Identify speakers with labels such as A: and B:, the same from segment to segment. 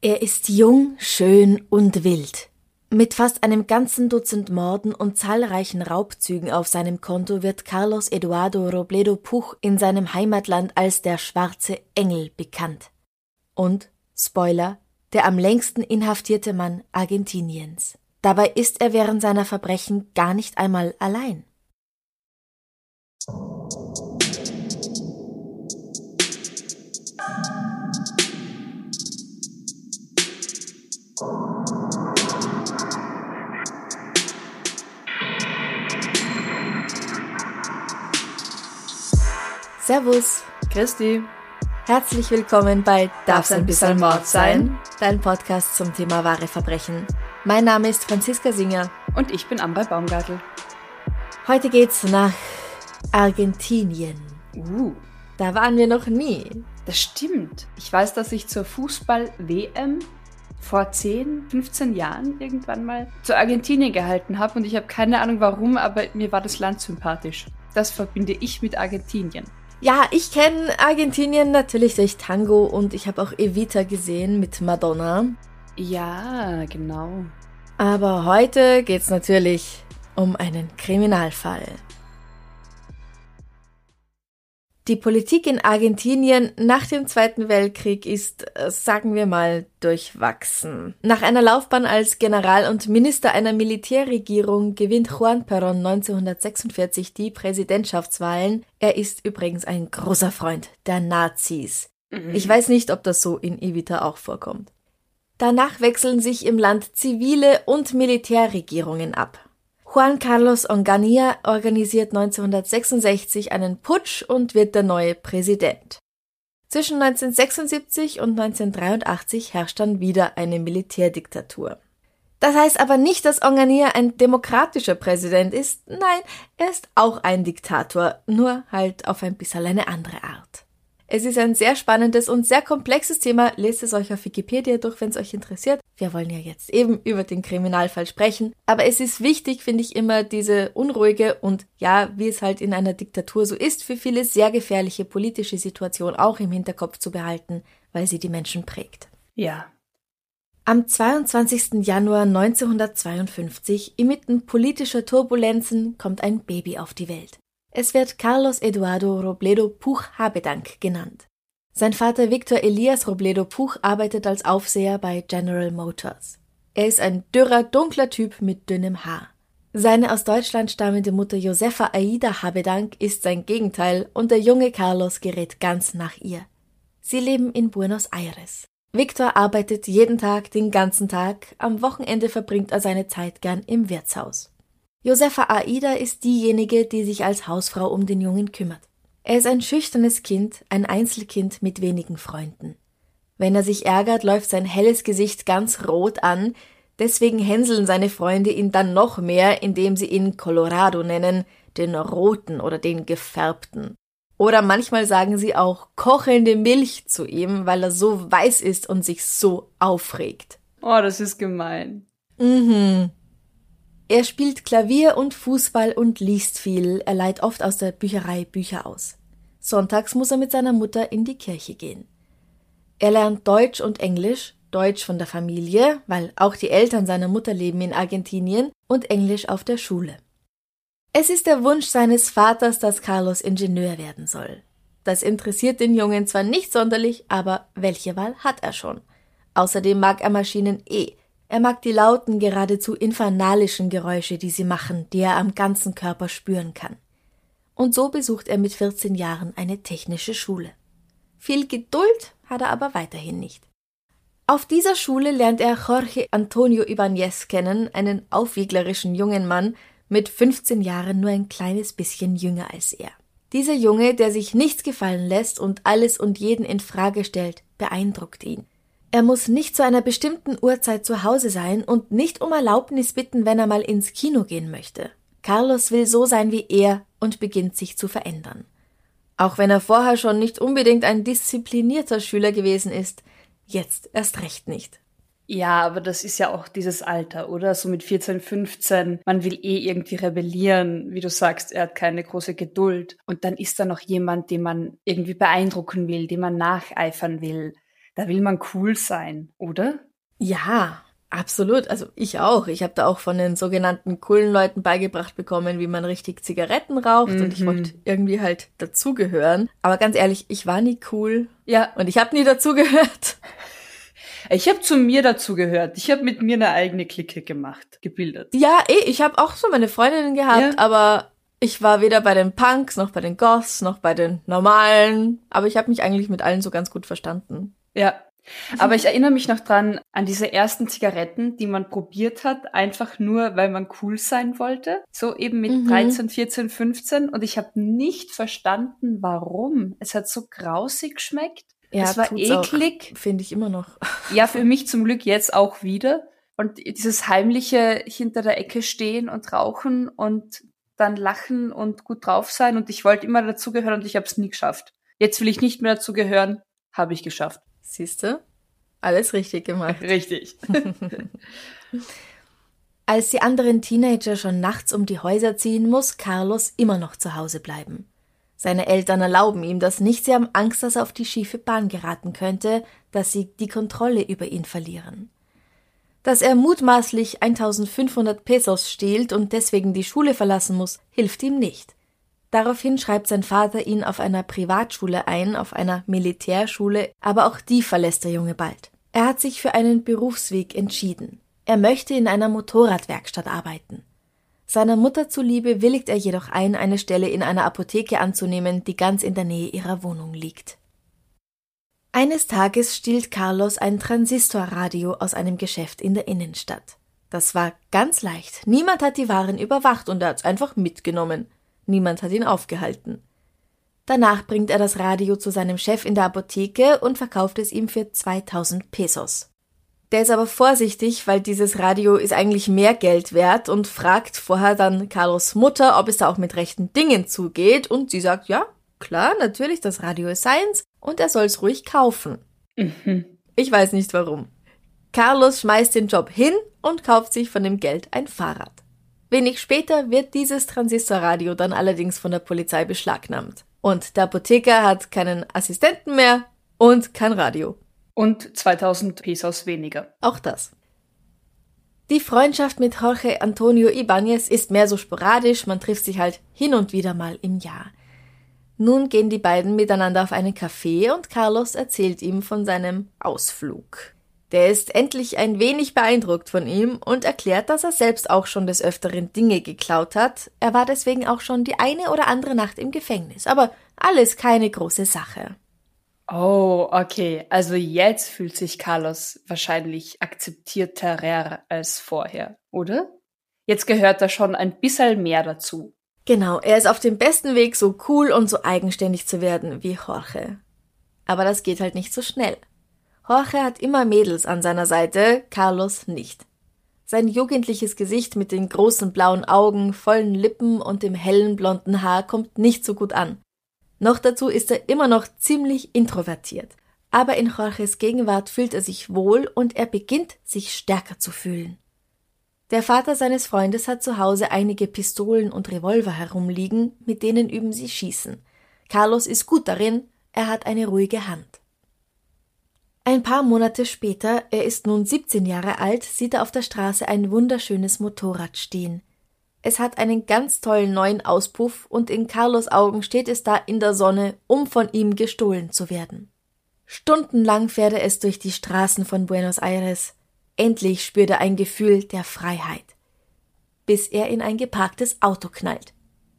A: Er ist jung, schön und wild. Mit fast einem ganzen Dutzend Morden und zahlreichen Raubzügen auf seinem Konto wird Carlos Eduardo Robledo Puch in seinem Heimatland als der schwarze Engel bekannt. Und, Spoiler, der am längsten inhaftierte Mann Argentiniens. Dabei ist er während seiner Verbrechen gar nicht einmal allein. Servus,
B: Christi,
A: herzlich willkommen bei
B: Darf's ein bisschen Mord sein?
A: Dein Podcast zum Thema wahre Verbrechen. Mein Name ist Franziska Singer.
B: und ich bin Amber Baumgartel.
A: Heute geht's nach Argentinien.
B: Uh,
A: Da waren wir noch nie.
B: das stimmt. Ich weiß, dass ich zur Fußball-WM vor 10, 15 Jahren irgendwann mal zu Argentinien gehalten habe und ich habe keine Ahnung warum, aber mir war das Land sympathisch. Das verbinde ich mit Argentinien.
A: Ja, ich kenne Argentinien natürlich durch Tango und ich habe auch Evita gesehen mit Madonna.
B: Ja, genau.
A: Aber heute geht's natürlich um einen Kriminalfall. Die Politik in Argentinien nach dem Zweiten Weltkrieg ist, äh, sagen wir mal, durchwachsen. Nach einer Laufbahn als General und Minister einer Militärregierung gewinnt Juan Perón 1946 die Präsidentschaftswahlen. Er ist übrigens ein großer Freund der Nazis. Ich weiß nicht, ob das so in Evita auch vorkommt. Danach wechseln sich im Land zivile und Militärregierungen ab. Juan Carlos Onganía organisiert 1966 einen Putsch und wird der neue Präsident. Zwischen 1976 und 1983 herrscht dann wieder eine Militärdiktatur. Das heißt aber nicht, dass Onganía ein demokratischer Präsident ist. Nein, er ist auch ein Diktator, nur halt auf ein bisschen eine andere Art. Es ist ein sehr spannendes und sehr komplexes Thema. Lest es euch auf Wikipedia durch, wenn es euch interessiert. Wir wollen ja jetzt eben über den Kriminalfall sprechen. Aber es ist wichtig, finde ich, immer diese unruhige und ja, wie es halt in einer Diktatur so ist, für viele sehr gefährliche politische Situation auch im Hinterkopf zu behalten, weil sie die Menschen prägt.
B: Ja.
A: Am 22. Januar 1952, inmitten politischer Turbulenzen, kommt ein Baby auf die Welt. Es wird Carlos Eduardo Robledo Puch Habedank genannt. Sein Vater Victor Elias Robledo Puch arbeitet als Aufseher bei General Motors. Er ist ein dürrer, dunkler Typ mit dünnem Haar. Seine aus Deutschland stammende Mutter Josefa Aida Habedank ist sein Gegenteil und der junge Carlos gerät ganz nach ihr. Sie leben in Buenos Aires. Victor arbeitet jeden Tag, den ganzen Tag, am Wochenende verbringt er seine Zeit gern im Wirtshaus. Josefa Aida ist diejenige, die sich als Hausfrau um den Jungen kümmert. Er ist ein schüchternes Kind, ein Einzelkind mit wenigen Freunden. Wenn er sich ärgert, läuft sein helles Gesicht ganz rot an, deswegen hänseln seine Freunde ihn dann noch mehr, indem sie ihn Colorado nennen, den roten oder den gefärbten. Oder manchmal sagen sie auch kochende Milch zu ihm, weil er so weiß ist und sich so aufregt.
B: Oh, das ist gemein.
A: Mhm. Er spielt Klavier und Fußball und liest viel. Er leiht oft aus der Bücherei Bücher aus. Sonntags muss er mit seiner Mutter in die Kirche gehen. Er lernt Deutsch und Englisch, Deutsch von der Familie, weil auch die Eltern seiner Mutter leben in Argentinien, und Englisch auf der Schule. Es ist der Wunsch seines Vaters, dass Carlos Ingenieur werden soll. Das interessiert den Jungen zwar nicht sonderlich, aber welche Wahl hat er schon? Außerdem mag er Maschinen eh. Er mag die lauten, geradezu infernalischen Geräusche, die sie machen, die er am ganzen Körper spüren kann. Und so besucht er mit 14 Jahren eine technische Schule. Viel Geduld hat er aber weiterhin nicht. Auf dieser Schule lernt er Jorge Antonio Ibanez kennen, einen aufwieglerischen jungen Mann, mit 15 Jahren nur ein kleines bisschen jünger als er. Dieser Junge, der sich nichts gefallen lässt und alles und jeden in Frage stellt, beeindruckt ihn. Er muss nicht zu einer bestimmten Uhrzeit zu Hause sein und nicht um Erlaubnis bitten, wenn er mal ins Kino gehen möchte. Carlos will so sein wie er und beginnt sich zu verändern. Auch wenn er vorher schon nicht unbedingt ein disziplinierter Schüler gewesen ist, jetzt erst recht nicht.
B: Ja, aber das ist ja auch dieses Alter, oder? So mit 14, 15, man will eh irgendwie rebellieren. Wie du sagst, er hat keine große Geduld. Und dann ist da noch jemand, den man irgendwie beeindrucken will, dem man nacheifern will. Da will man cool sein, oder?
A: Ja, absolut. Also ich auch. Ich habe da auch von den sogenannten coolen Leuten beigebracht bekommen, wie man richtig Zigaretten raucht. Mhm. Und ich wollte mhm. irgendwie halt dazugehören. Aber ganz ehrlich, ich war nie cool. Ja. Und ich habe nie dazugehört.
B: Ich habe zu mir dazu gehört. Ich habe mit mir eine eigene Clique gemacht, gebildet.
A: Ja, eh, ich habe auch so meine Freundinnen gehabt, ja. aber ich war weder bei den Punks noch bei den Goths noch bei den normalen, aber ich habe mich eigentlich mit allen so ganz gut verstanden.
B: Ja. Aber ich erinnere mich noch dran an diese ersten Zigaretten, die man probiert hat, einfach nur, weil man cool sein wollte. So eben mit mhm. 13, 14, 15. Und ich habe nicht verstanden, warum. Es hat so grausig geschmeckt. Ja, es war eklig.
A: Finde ich immer noch.
B: Ja, für mich zum Glück jetzt auch wieder. Und dieses heimliche hinter der Ecke stehen und rauchen und dann lachen und gut drauf sein. Und ich wollte immer dazugehören und ich habe es nie geschafft. Jetzt will ich nicht mehr dazugehören, habe ich geschafft.
A: Siehste? Alles richtig gemacht.
B: Richtig.
A: Als die anderen Teenager schon nachts um die Häuser ziehen, muss Carlos immer noch zu Hause bleiben. Seine Eltern erlauben ihm das nicht, sie haben Angst, dass er auf die schiefe Bahn geraten könnte, dass sie die Kontrolle über ihn verlieren. Dass er mutmaßlich 1500 Pesos stiehlt und deswegen die Schule verlassen muss, hilft ihm nicht. Daraufhin schreibt sein Vater ihn auf einer Privatschule ein, auf einer Militärschule, aber auch die verlässt der Junge bald. Er hat sich für einen Berufsweg entschieden. Er möchte in einer Motorradwerkstatt arbeiten. Seiner Mutter zuliebe willigt er jedoch ein, eine Stelle in einer Apotheke anzunehmen, die ganz in der Nähe ihrer Wohnung liegt. Eines Tages stiehlt Carlos ein Transistorradio aus einem Geschäft in der Innenstadt. Das war ganz leicht. Niemand hat die Waren überwacht und er hat's einfach mitgenommen. Niemand hat ihn aufgehalten. Danach bringt er das Radio zu seinem Chef in der Apotheke und verkauft es ihm für 2000 Pesos. Der ist aber vorsichtig, weil dieses Radio ist eigentlich mehr Geld wert und fragt vorher dann Carlos Mutter, ob es da auch mit rechten Dingen zugeht und sie sagt, ja, klar, natürlich, das Radio ist seins und er soll es ruhig kaufen. Mhm. Ich weiß nicht warum. Carlos schmeißt den Job hin und kauft sich von dem Geld ein Fahrrad. Wenig später wird dieses Transistorradio dann allerdings von der Polizei beschlagnahmt. Und der Apotheker hat keinen Assistenten mehr und kein Radio.
B: Und 2000 Pesos weniger.
A: Auch das. Die Freundschaft mit Jorge Antonio Ibanez ist mehr so sporadisch, man trifft sich halt hin und wieder mal im Jahr. Nun gehen die beiden miteinander auf einen Café und Carlos erzählt ihm von seinem Ausflug. Der ist endlich ein wenig beeindruckt von ihm und erklärt, dass er selbst auch schon des Öfteren Dinge geklaut hat. Er war deswegen auch schon die eine oder andere Nacht im Gefängnis, aber alles keine große Sache.
B: Oh, okay. Also jetzt fühlt sich Carlos wahrscheinlich akzeptierterer als vorher, oder? Jetzt gehört da schon ein bisschen mehr dazu.
A: Genau, er ist auf dem besten Weg, so cool und so eigenständig zu werden wie Jorge. Aber das geht halt nicht so schnell. Jorge hat immer Mädels an seiner Seite, Carlos nicht. Sein jugendliches Gesicht mit den großen blauen Augen, vollen Lippen und dem hellen blonden Haar kommt nicht so gut an. Noch dazu ist er immer noch ziemlich introvertiert. Aber in Jorges Gegenwart fühlt er sich wohl und er beginnt sich stärker zu fühlen. Der Vater seines Freundes hat zu Hause einige Pistolen und Revolver herumliegen, mit denen üben sie schießen. Carlos ist gut darin, er hat eine ruhige Hand. Ein paar Monate später, er ist nun 17 Jahre alt, sieht er auf der Straße ein wunderschönes Motorrad stehen. Es hat einen ganz tollen neuen Auspuff und in Carlos Augen steht es da in der Sonne, um von ihm gestohlen zu werden. Stundenlang fährt er es durch die Straßen von Buenos Aires. Endlich spürt er ein Gefühl der Freiheit. Bis er in ein geparktes Auto knallt.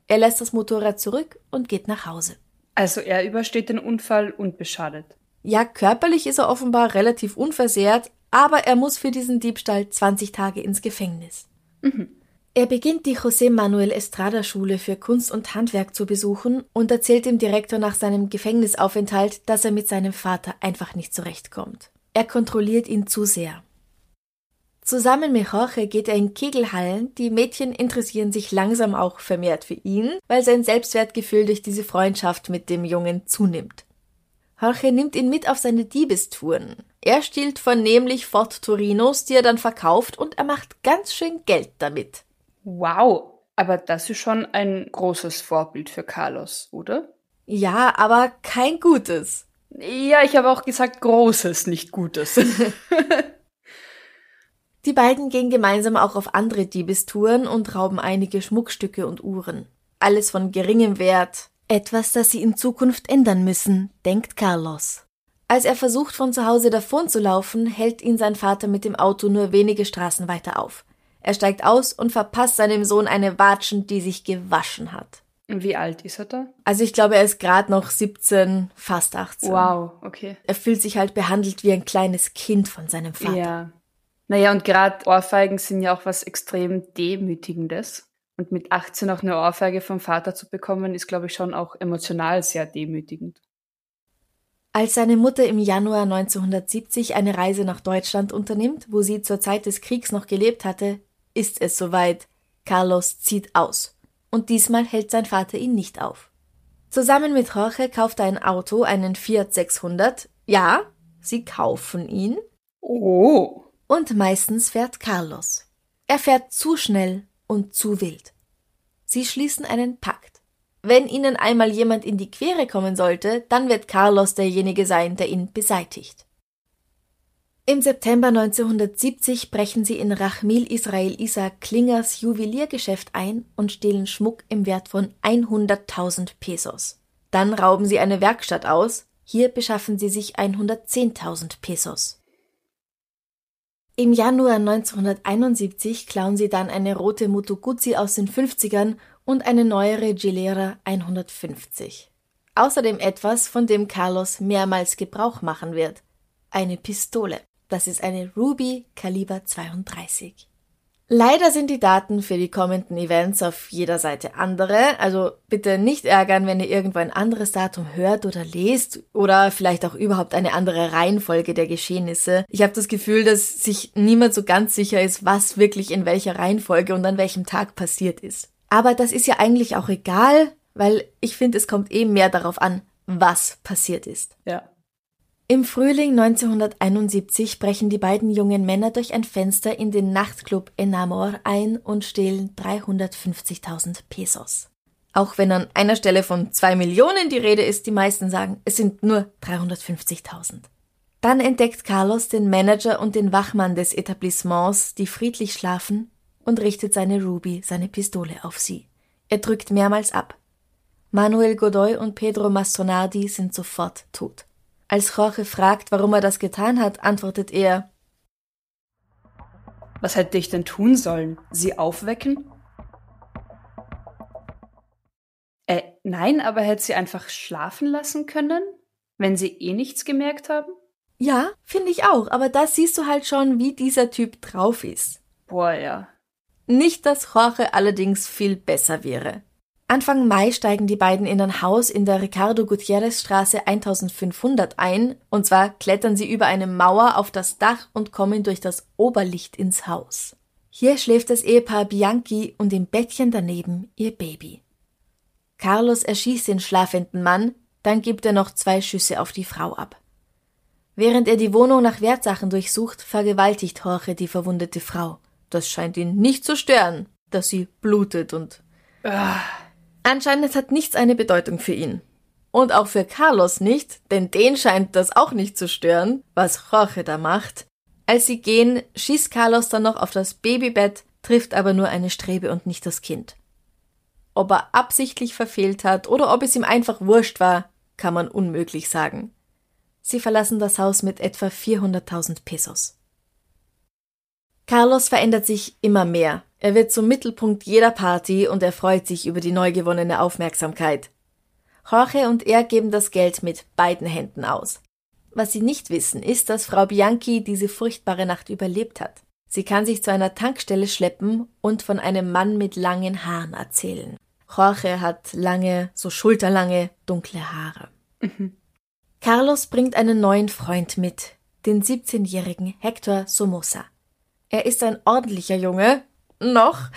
A: Er lässt das Motorrad zurück und geht nach Hause.
B: Also er übersteht den Unfall unbeschadet.
A: Ja, körperlich ist er offenbar relativ unversehrt, aber er muss für diesen Diebstahl 20 Tage ins Gefängnis. Mhm. Er beginnt die José Manuel Estrada Schule für Kunst und Handwerk zu besuchen und erzählt dem Direktor nach seinem Gefängnisaufenthalt, dass er mit seinem Vater einfach nicht zurechtkommt. Er kontrolliert ihn zu sehr. Zusammen mit Jorge geht er in Kegelhallen. Die Mädchen interessieren sich langsam auch vermehrt für ihn, weil sein Selbstwertgefühl durch diese Freundschaft mit dem Jungen zunimmt. Jorge nimmt ihn mit auf seine Diebestouren. Er stiehlt vornehmlich Ford Torinos, die er dann verkauft und er macht ganz schön Geld damit.
B: Wow, aber das ist schon ein großes Vorbild für Carlos, oder?
A: Ja, aber kein gutes.
B: Ja, ich habe auch gesagt großes, nicht gutes.
A: Die beiden gehen gemeinsam auch auf andere Diebestouren und rauben einige Schmuckstücke und Uhren. Alles von geringem Wert. Etwas, das sie in Zukunft ändern müssen, denkt Carlos. Als er versucht, von zu Hause davon zu laufen, hält ihn sein Vater mit dem Auto nur wenige Straßen weiter auf. Er steigt aus und verpasst seinem Sohn eine Watschen, die sich gewaschen hat.
B: Wie alt ist er da?
A: Also ich glaube, er ist gerade noch 17, fast 18.
B: Wow, okay.
A: Er fühlt sich halt behandelt wie ein kleines Kind von seinem Vater.
B: Ja. Naja, und gerade Ohrfeigen sind ja auch was extrem Demütigendes. Und mit 18 auch eine Ohrfeige vom Vater zu bekommen, ist, glaube ich, schon auch emotional sehr demütigend.
A: Als seine Mutter im Januar 1970 eine Reise nach Deutschland unternimmt, wo sie zur Zeit des Kriegs noch gelebt hatte, ist es soweit. Carlos zieht aus. Und diesmal hält sein Vater ihn nicht auf. Zusammen mit Jorge kauft er ein Auto, einen Fiat 600. Ja, sie kaufen ihn.
B: Oh.
A: Und meistens fährt Carlos. Er fährt zu schnell und zu wild. Sie schließen einen Pakt. Wenn ihnen einmal jemand in die Quere kommen sollte, dann wird Carlos derjenige sein, der ihn beseitigt. Im September 1970 brechen sie in Rachmil Israel Isaac Klingers Juweliergeschäft ein und stehlen Schmuck im Wert von 100.000 Pesos. Dann rauben sie eine Werkstatt aus. Hier beschaffen sie sich 110.000 Pesos. Im Januar 1971 klauen sie dann eine rote Moto Guzzi aus den 50ern und eine neuere Gilera 150. Außerdem etwas, von dem Carlos mehrmals Gebrauch machen wird. Eine Pistole. Das ist eine Ruby Kaliber 32. Leider sind die Daten für die kommenden Events auf jeder Seite andere, also bitte nicht ärgern, wenn ihr irgendwo ein anderes Datum hört oder lest oder vielleicht auch überhaupt eine andere Reihenfolge der Geschehnisse. Ich habe das Gefühl, dass sich niemand so ganz sicher ist, was wirklich in welcher Reihenfolge und an welchem Tag passiert ist. Aber das ist ja eigentlich auch egal, weil ich finde, es kommt eben mehr darauf an, was passiert ist.
B: Ja.
A: Im Frühling 1971 brechen die beiden jungen Männer durch ein Fenster in den Nachtclub Enamor ein und stehlen 350.000 Pesos. Auch wenn an einer Stelle von zwei Millionen die Rede ist, die meisten sagen, es sind nur 350.000. Dann entdeckt Carlos den Manager und den Wachmann des Etablissements, die friedlich schlafen, und richtet seine Ruby, seine Pistole auf sie. Er drückt mehrmals ab. Manuel Godoy und Pedro Mastonardi sind sofort tot. Als Jorge fragt, warum er das getan hat, antwortet er
B: Was hätte ich denn tun sollen? Sie aufwecken? Äh, nein, aber hätte sie einfach schlafen lassen können, wenn sie eh nichts gemerkt haben?
A: Ja, finde ich auch, aber da siehst du halt schon, wie dieser Typ drauf ist.
B: Boah, ja.
A: Nicht, dass Jorge allerdings viel besser wäre. Anfang Mai steigen die beiden in ein Haus in der Ricardo Gutierrez Straße 1500 ein, und zwar klettern sie über eine Mauer auf das Dach und kommen durch das Oberlicht ins Haus. Hier schläft das Ehepaar Bianchi und im Bettchen daneben ihr Baby. Carlos erschießt den schlafenden Mann, dann gibt er noch zwei Schüsse auf die Frau ab. Während er die Wohnung nach Wertsachen durchsucht, vergewaltigt Jorge die verwundete Frau. Das scheint ihn nicht zu stören, dass sie blutet und.
B: Ah.
A: Anscheinend hat nichts eine Bedeutung für ihn. Und auch für Carlos nicht, denn den scheint das auch nicht zu stören, was Jorge da macht. Als sie gehen, schießt Carlos dann noch auf das Babybett, trifft aber nur eine Strebe und nicht das Kind. Ob er absichtlich verfehlt hat oder ob es ihm einfach wurscht war, kann man unmöglich sagen. Sie verlassen das Haus mit etwa 400.000 Pesos. Carlos verändert sich immer mehr. Er wird zum Mittelpunkt jeder Party und er freut sich über die neu gewonnene Aufmerksamkeit. Jorge und er geben das Geld mit beiden Händen aus. Was sie nicht wissen, ist, dass Frau Bianchi diese furchtbare Nacht überlebt hat. Sie kann sich zu einer Tankstelle schleppen und von einem Mann mit langen Haaren erzählen. Jorge hat lange, so schulterlange, dunkle Haare. Mhm. Carlos bringt einen neuen Freund mit, den 17-jährigen Hector Somoza. Er ist ein ordentlicher Junge, noch,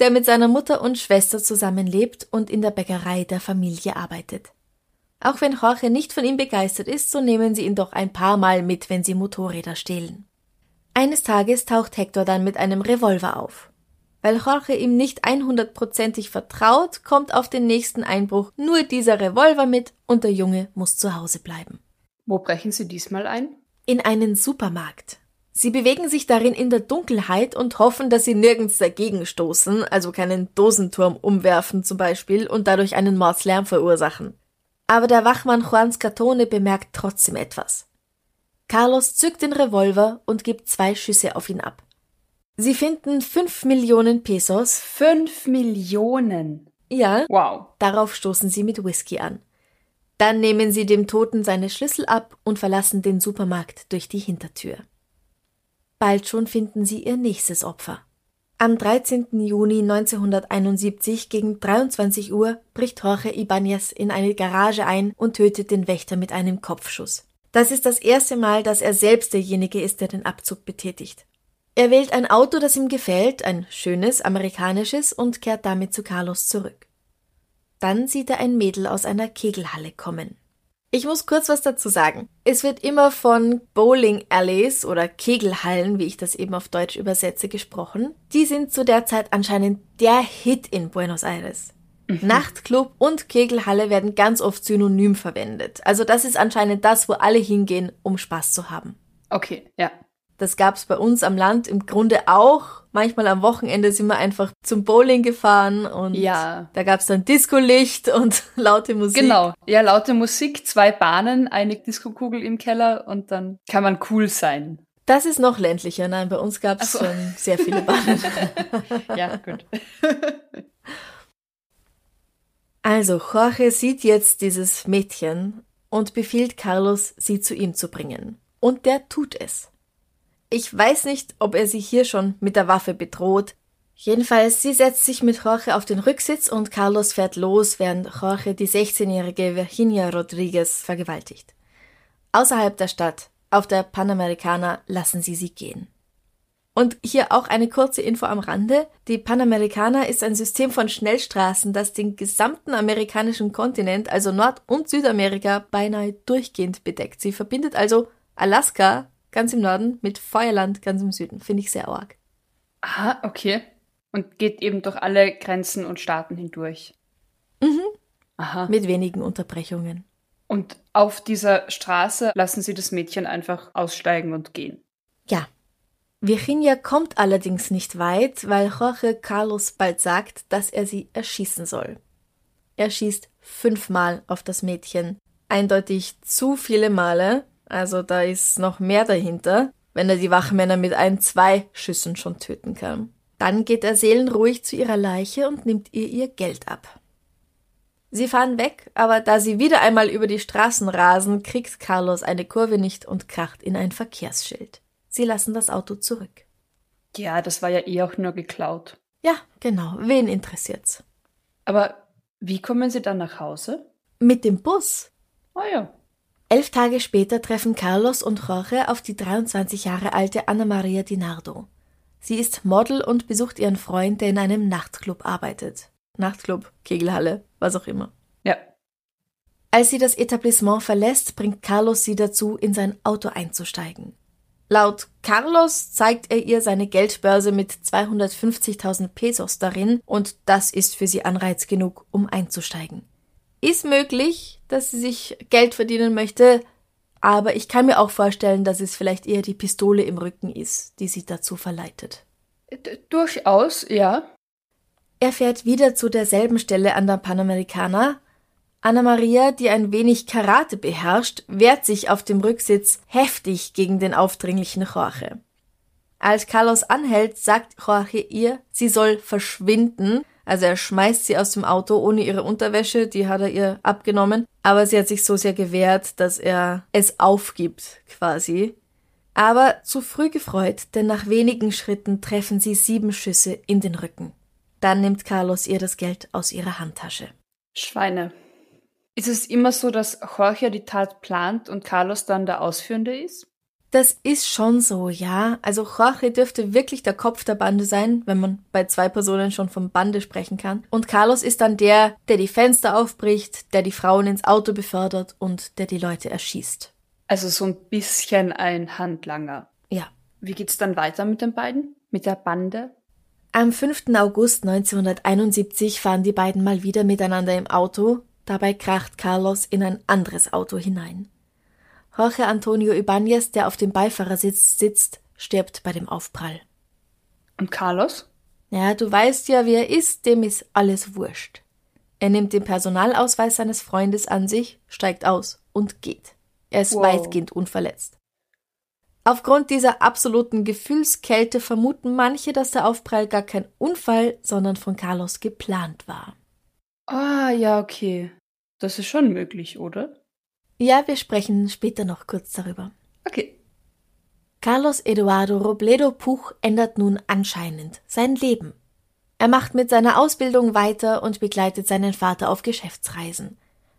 A: der mit seiner Mutter und Schwester zusammenlebt und in der Bäckerei der Familie arbeitet. Auch wenn Jorge nicht von ihm begeistert ist, so nehmen sie ihn doch ein paar Mal mit, wenn sie Motorräder stehlen. Eines Tages taucht Hector dann mit einem Revolver auf. Weil Jorge ihm nicht einhundertprozentig vertraut, kommt auf den nächsten Einbruch nur dieser Revolver mit und der Junge muss zu Hause bleiben.
B: Wo brechen Sie diesmal ein?
A: In einen Supermarkt. Sie bewegen sich darin in der Dunkelheit und hoffen, dass sie nirgends dagegen stoßen, also keinen Dosenturm umwerfen zum Beispiel und dadurch einen Mordslärm verursachen. Aber der Wachmann Juan Scatone bemerkt trotzdem etwas. Carlos zückt den Revolver und gibt zwei Schüsse auf ihn ab. Sie finden fünf Millionen Pesos.
B: Fünf Millionen?
A: Ja.
B: Wow.
A: Darauf stoßen sie mit Whisky an. Dann nehmen sie dem Toten seine Schlüssel ab und verlassen den Supermarkt durch die Hintertür. Bald schon finden sie ihr nächstes Opfer. Am 13. Juni 1971 gegen 23 Uhr bricht Jorge Ibanez in eine Garage ein und tötet den Wächter mit einem Kopfschuss. Das ist das erste Mal, dass er selbst derjenige ist, der den Abzug betätigt. Er wählt ein Auto, das ihm gefällt, ein schönes amerikanisches, und kehrt damit zu Carlos zurück. Dann sieht er ein Mädel aus einer Kegelhalle kommen. Ich muss kurz was dazu sagen. Es wird immer von Bowling Alleys oder Kegelhallen, wie ich das eben auf Deutsch übersetze, gesprochen. Die sind zu der Zeit anscheinend der Hit in Buenos Aires. Mhm. Nachtclub und Kegelhalle werden ganz oft synonym verwendet. Also das ist anscheinend das, wo alle hingehen, um Spaß zu haben.
B: Okay, ja.
A: Das gab's bei uns am Land im Grunde auch. Manchmal am Wochenende sind wir einfach zum Bowling gefahren und
B: ja.
A: da gab's dann Discolicht und laute Musik.
B: Genau, ja, laute Musik, zwei Bahnen, eine Disco-Kugel im Keller und dann kann man cool sein.
A: Das ist noch ländlicher. Nein, bei uns gab's so. schon sehr viele Bahnen.
B: ja, gut.
A: Also, Jorge sieht jetzt dieses Mädchen und befiehlt Carlos, sie zu ihm zu bringen. Und der tut es. Ich weiß nicht, ob er sie hier schon mit der Waffe bedroht. Jedenfalls, sie setzt sich mit Jorge auf den Rücksitz und Carlos fährt los, während Jorge die 16-jährige Virginia Rodriguez vergewaltigt. Außerhalb der Stadt, auf der Panamericana, lassen sie sie gehen. Und hier auch eine kurze Info am Rande. Die Panamericana ist ein System von Schnellstraßen, das den gesamten amerikanischen Kontinent, also Nord- und Südamerika, beinahe durchgehend bedeckt. Sie verbindet also Alaska ganz im Norden, mit Feuerland ganz im Süden. Finde ich sehr arg.
B: Aha, okay. Und geht eben durch alle Grenzen und Staaten hindurch.
A: Mhm. Aha. Mit wenigen unterbrechungen.
B: Und auf dieser Straße lassen sie das Mädchen einfach aussteigen und gehen.
A: Ja. Virginia kommt allerdings nicht weit, weil Jorge Carlos bald sagt, dass er sie erschießen soll. Er schießt fünfmal auf das Mädchen. Eindeutig zu viele Male, also da ist noch mehr dahinter, wenn er die Wachmänner mit ein, zwei Schüssen schon töten kann. Dann geht er seelenruhig zu ihrer Leiche und nimmt ihr ihr Geld ab. Sie fahren weg, aber da sie wieder einmal über die Straßen rasen, kriegt Carlos eine Kurve nicht und kracht in ein Verkehrsschild. Sie lassen das Auto zurück.
B: Ja, das war ja eh auch nur geklaut.
A: Ja, genau. Wen interessiert's?
B: Aber wie kommen Sie dann nach Hause?
A: Mit dem Bus.
B: Ah oh ja.
A: Elf Tage später treffen Carlos und Jorge auf die 23 Jahre alte Anna Maria Dinardo. Sie ist Model und besucht ihren Freund, der in einem Nachtclub arbeitet. Nachtclub, Kegelhalle, was auch immer.
B: Ja.
A: Als sie das Etablissement verlässt, bringt Carlos sie dazu, in sein Auto einzusteigen. Laut Carlos zeigt er ihr seine Geldbörse mit 250.000 Pesos darin und das ist für sie Anreiz genug, um einzusteigen. Ist möglich, dass sie sich Geld verdienen möchte, aber ich kann mir auch vorstellen, dass es vielleicht eher die Pistole im Rücken ist, die sie dazu verleitet.
B: D durchaus, ja.
A: Er fährt wieder zu derselben Stelle an der Panamericana. Anna Maria, die ein wenig Karate beherrscht, wehrt sich auf dem Rücksitz heftig gegen den aufdringlichen Jorge. Als Carlos anhält, sagt Jorge ihr, sie soll verschwinden, also er schmeißt sie aus dem Auto ohne ihre Unterwäsche, die hat er ihr abgenommen, aber sie hat sich so sehr gewehrt, dass er es aufgibt, quasi. Aber zu früh gefreut, denn nach wenigen Schritten treffen sie sieben Schüsse in den Rücken. Dann nimmt Carlos ihr das Geld aus ihrer Handtasche.
B: Schweine. Ist es immer so, dass Jorge die Tat plant und Carlos dann der Ausführende ist?
A: Das ist schon so, ja. Also Jorge dürfte wirklich der Kopf der Bande sein, wenn man bei zwei Personen schon von Bande sprechen kann. Und Carlos ist dann der, der die Fenster aufbricht, der die Frauen ins Auto befördert und der die Leute erschießt.
B: Also so ein bisschen ein Handlanger.
A: Ja.
B: Wie geht's dann weiter mit den beiden? Mit der Bande?
A: Am 5. August 1971 fahren die beiden mal wieder miteinander im Auto, dabei kracht Carlos in ein anderes Auto hinein. Jorge Antonio Ibanez, der auf dem Beifahrersitz sitzt, stirbt bei dem Aufprall.
B: Und Carlos?
A: Ja, du weißt ja, wie er ist, dem ist alles wurscht. Er nimmt den Personalausweis seines Freundes an sich, steigt aus und geht. Er ist
B: Wow.
A: weitgehend unverletzt. Aufgrund dieser absoluten Gefühlskälte vermuten manche, dass der Aufprall gar kein Unfall, sondern von Carlos geplant war.
B: Ah, ja, okay. Das ist schon möglich, oder?
A: Ja, wir sprechen später noch kurz darüber.
B: Okay.
A: Carlos Eduardo Robledo Puch ändert nun anscheinend sein Leben. Er macht mit seiner Ausbildung weiter und begleitet seinen Vater auf Geschäftsreisen.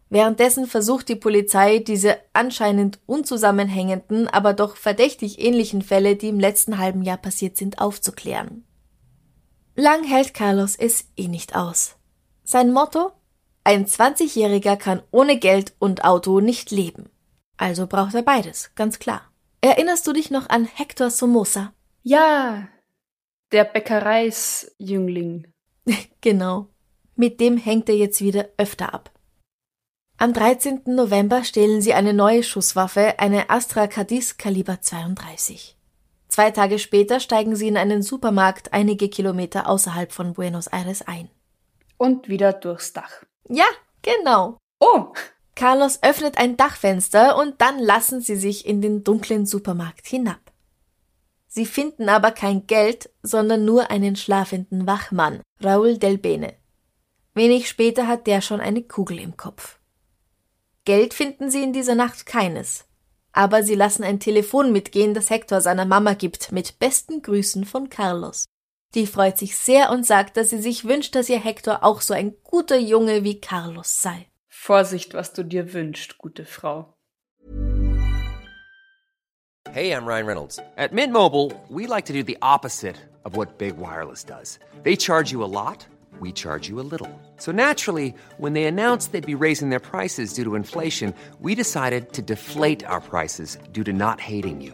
A: Währenddessen versucht die Polizei, diese anscheinend unzusammenhängenden, aber doch verdächtig ähnlichen Fälle, die im letzten halben Jahr passiert sind, aufzuklären. Lang hält Carlos es eh nicht aus. Sein Motto? Ein 20-Jähriger kann ohne Geld und Auto nicht leben. Also braucht er beides, ganz klar. Erinnerst du dich noch an Hector Somoza?
B: Ja, der Bäckereisjüngling.
A: Genau. Mit dem hängt er jetzt wieder öfter ab. Am 13. November stehlen sie eine neue Schusswaffe, eine Astra Cadiz Kaliber 32. Zwei Tage später steigen sie in einen Supermarkt einige Kilometer außerhalb von Buenos Aires ein.
B: Und wieder durchs Dach.
A: Ja, genau.
B: Oh,
A: Carlos öffnet ein Dachfenster und dann lassen sie sich in den dunklen Supermarkt hinab. Sie finden aber kein Geld, sondern nur einen schlafenden Wachmann, Raúl del Bene. Wenig später hat der schon eine Kugel im Kopf. Geld finden sie in dieser Nacht keines. Aber sie lassen ein Telefon mitgehen, das Hector seiner Mama gibt, mit besten Grüßen von Carlos. Die freut sich sehr und sagt, dass sie sich wünscht, dass ihr Hector auch so ein guter Junge wie Carlos sei.
B: Vorsicht, was du dir wünschst, gute Frau.
C: Hey, I'm Ryan Reynolds. At Mint Mobile, we like to do the opposite of what Big Wireless does. They charge you a lot, we charge you a little. So naturally, when they announced they'd be raising their prices due to inflation, we decided to deflate our prices due to not hating you.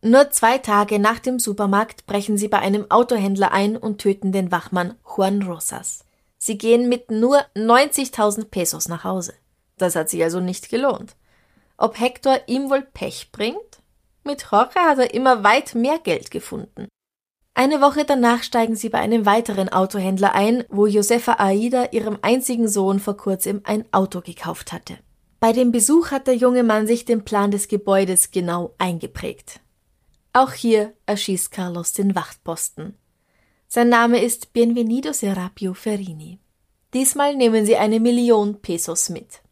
A: Nur zwei Tage nach dem Supermarkt brechen sie bei einem Autohändler ein und töten den Wachmann Juan Rosas. Sie gehen mit nur 90.000 Pesos nach Hause. Das hat sich also nicht gelohnt. Ob Hector ihm wohl Pech bringt? Mit Jorge hat er immer weit mehr Geld gefunden. Eine Woche danach steigen sie bei einem weiteren Autohändler ein, wo Josefa Aida ihrem einzigen Sohn vor kurzem ein Auto gekauft hatte. Bei dem Besuch hat der junge Mann sich den Plan des Gebäudes genau eingeprägt. Auch hier erschießt Carlos den Wachtposten. Sein Name ist Bienvenido Serapio Ferrini. Diesmal nehmen sie eine Million Pesos mit.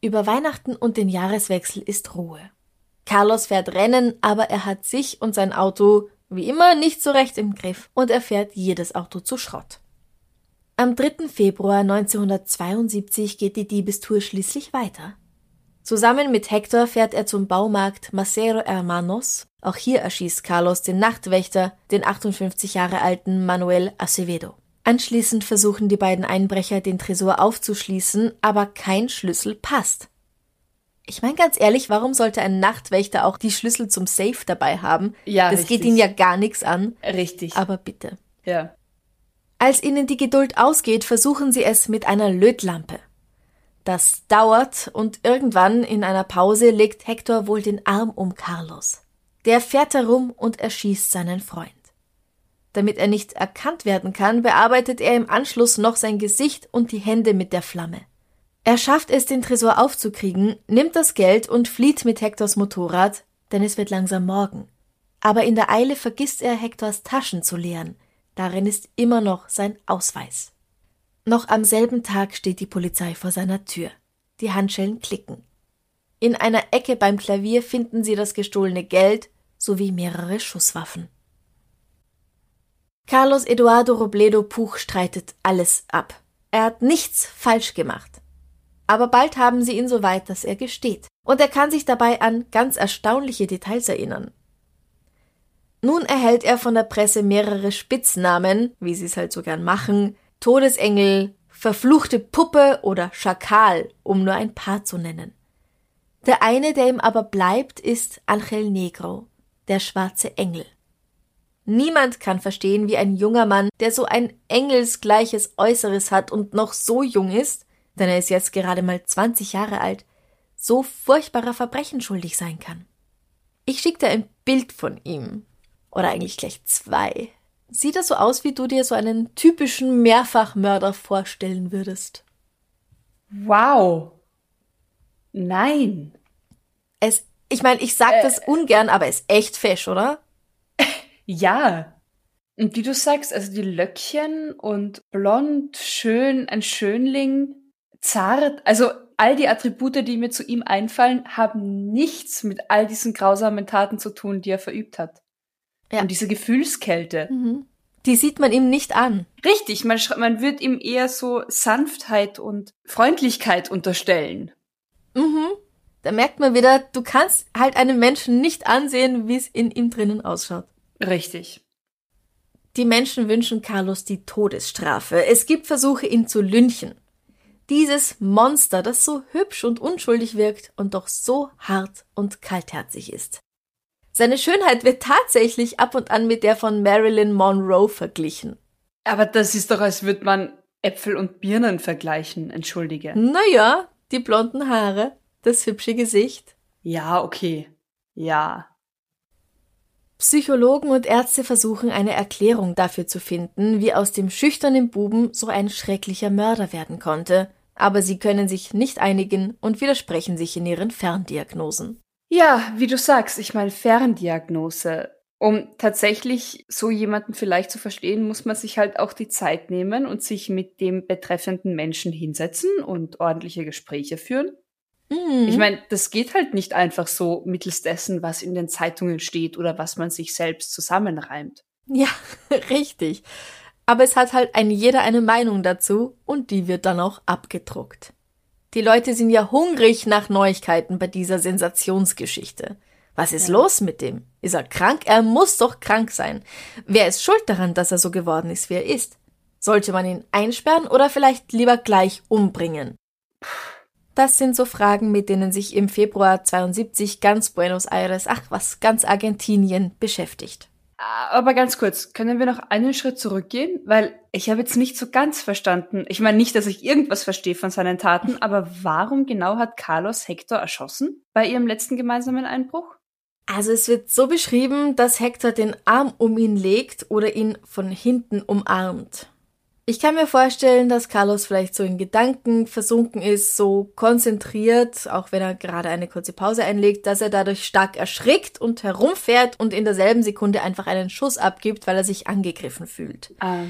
A: Über Weihnachten und den Jahreswechsel ist Ruhe. Carlos fährt Rennen, aber er hat sich und sein Auto wie immer nicht so recht im Griff und er fährt jedes Auto zu Schrott. Am 3. Februar 1972 geht die Diebestour schließlich weiter. Zusammen mit Hector fährt er zum Baumarkt Macero Hermanos. Auch hier erschießt Carlos den Nachtwächter, den 58 Jahre alten Manuel Acevedo. Anschließend versuchen die beiden Einbrecher, den Tresor aufzuschließen, aber kein Schlüssel passt. Ich meine ganz ehrlich, warum sollte ein Nachtwächter auch die Schlüssel zum Safe dabei haben?
B: Ja,
A: das
B: richtig.
A: geht ihn ja gar nichts an.
B: Richtig.
A: Aber bitte.
B: ja.
A: Als ihnen die Geduld ausgeht, versuchen sie es mit einer Lötlampe. Das dauert und irgendwann in einer Pause legt Hector wohl den Arm um Carlos. Der fährt herum und erschießt seinen Freund. Damit er nicht erkannt werden kann, bearbeitet er im Anschluss noch sein Gesicht und die Hände mit der Flamme. Er schafft es, den Tresor aufzukriegen, nimmt das Geld und flieht mit Hectors Motorrad, denn es wird langsam morgen. Aber in der Eile vergisst er, Hectors Taschen zu leeren. Darin ist immer noch sein Ausweis. Noch am selben Tag steht die Polizei vor seiner Tür. Die Handschellen klicken. In einer Ecke beim Klavier finden sie das gestohlene Geld sowie mehrere Schusswaffen. Carlos Eduardo Robledo Puch streitet alles ab. Er hat nichts falsch gemacht. Aber bald haben sie ihn so weit, dass er gesteht. Und er kann sich dabei an ganz erstaunliche Details erinnern. Nun erhält er von der Presse mehrere Spitznamen, wie sie es halt so gern machen, Todesengel, verfluchte Puppe oder Schakal, um nur ein paar zu nennen. Der eine, der ihm aber bleibt, ist Angel Negro, der schwarze Engel. Niemand kann verstehen, wie ein junger Mann, der so ein engelsgleiches Äußeres hat und noch so jung ist, denn er ist jetzt gerade mal 20 Jahre alt, so furchtbarer Verbrechen schuldig sein kann. Ich schick dir ein Bild von ihm. Oder eigentlich gleich zwei. Sieht er so aus, wie du dir so einen typischen Mehrfachmörder vorstellen würdest?
B: Wow. Nein.
A: Es, ich meine, ich sag das ungern, aber es ist echt fesch, oder?
B: Ja. Und wie du sagst, also die Löckchen und blond, schön, ein Schönling, zart, also all die Attribute, die mir zu ihm einfallen, haben nichts mit all diesen grausamen Taten zu tun, die er verübt hat.
A: Ja.
B: Und diese Gefühlskälte.
A: Die sieht man ihm nicht an.
B: Richtig, man, man wird ihm eher so Sanftheit und Freundlichkeit unterstellen.
A: Mhm. Da merkt man wieder, du kannst halt einem Menschen nicht ansehen, wie es in ihm drinnen ausschaut.
B: Richtig.
A: Die Menschen wünschen Carlos die Todesstrafe. Es gibt Versuche, ihn zu lynchen. Dieses Monster, das so hübsch und unschuldig wirkt und doch so hart und kaltherzig ist. Seine Schönheit wird tatsächlich ab und an mit der von Marilyn Monroe verglichen.
B: Aber das ist doch, als würde man Äpfel und Birnen vergleichen, entschuldige.
A: Naja, die blonden Haare, das hübsche Gesicht.
B: Ja, okay. Ja.
A: Psychologen und Ärzte versuchen eine Erklärung dafür zu finden, wie aus dem schüchternen Buben so ein schrecklicher Mörder werden konnte, aber sie können sich nicht einigen und widersprechen sich in ihren Ferndiagnosen.
B: Ja, wie du sagst, ich meine Ferndiagnose. Um tatsächlich so jemanden vielleicht zu verstehen, muss man sich halt auch die Zeit nehmen und sich mit dem betreffenden Menschen hinsetzen und ordentliche Gespräche führen.
A: Mhm.
B: Ich meine, das geht halt nicht einfach so mittels dessen, was in den Zeitungen steht oder was man sich selbst zusammenreimt.
A: Ja, richtig. Aber es hat halt ein jeder eine Meinung dazu und die wird dann auch abgedruckt. Die Leute sind ja hungrig nach Neuigkeiten bei dieser Sensationsgeschichte. Was ist los mit dem? Ist er krank? Er muss doch krank sein. Wer ist schuld daran, dass er so geworden ist, wie er ist? Sollte man ihn einsperren oder vielleicht lieber gleich umbringen? Das sind so Fragen, mit denen sich im Februar 72 ganz Buenos Aires, ach was, ganz Argentinien beschäftigt.
B: Aber ganz kurz, können wir noch einen Schritt zurückgehen? Weil ich habe jetzt nicht so ganz verstanden. Ich meine nicht, dass ich irgendwas verstehe von seinen Taten, aber warum genau hat Carlos Hector erschossen bei ihrem letzten gemeinsamen Einbruch?
A: Also es wird so beschrieben, dass Hector den Arm um ihn legt oder ihn von hinten umarmt. Ich kann mir vorstellen, dass Carlos vielleicht so in Gedanken versunken ist, so konzentriert, auch wenn er gerade eine kurze Pause einlegt, dass er dadurch stark erschrickt und herumfährt und in derselben Sekunde einfach einen Schuss abgibt, weil er sich angegriffen fühlt.
B: Ah,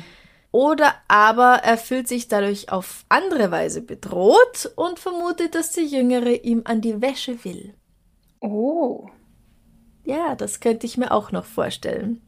A: Oder aber er fühlt sich dadurch auf andere Weise bedroht und vermutet, dass der Jüngere ihm an die Wäsche will.
B: oh.
A: Ja, das könnte ich mir auch noch vorstellen.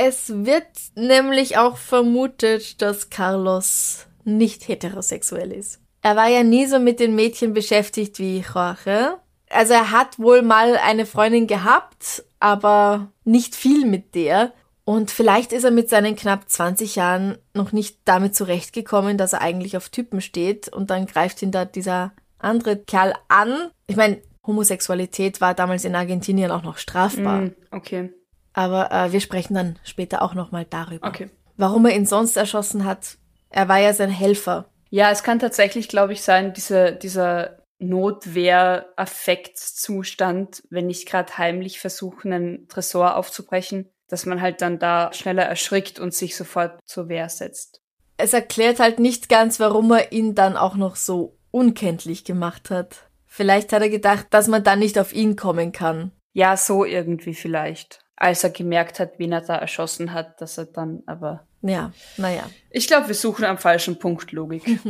A: Es wird nämlich auch vermutet, dass Carlos nicht heterosexuell ist. Er war ja nie so mit den Mädchen beschäftigt wie Jorge. Also er hat wohl mal eine Freundin gehabt, aber nicht viel mit der. Und vielleicht ist er mit seinen knapp 20 Jahren noch nicht damit zurechtgekommen, dass er eigentlich auf Typen steht und dann greift ihn da dieser andere Kerl an. Ich meine, Homosexualität war damals in Argentinien auch noch strafbar.
B: Mm, okay.
A: Aber äh, wir sprechen dann später auch nochmal darüber.
B: Okay.
A: Warum er ihn sonst erschossen hat, er war ja sein Helfer.
B: Ja, es kann tatsächlich, glaube ich, sein, diese, dieser Notwehr-Affektzustand, wenn ich gerade heimlich versuche, einen Tresor aufzubrechen, dass man halt dann da schneller erschrickt und sich sofort zur Wehr setzt.
A: Es erklärt halt nicht ganz, warum er ihn dann auch noch so unkenntlich gemacht hat. Vielleicht hat er gedacht, dass man dann nicht auf ihn kommen kann.
B: Ja, so irgendwie vielleicht. Als er gemerkt hat, wen er da erschossen hat, dass er dann aber.
A: Ja, naja.
B: Ich glaube, wir suchen am falschen Punkt Logik.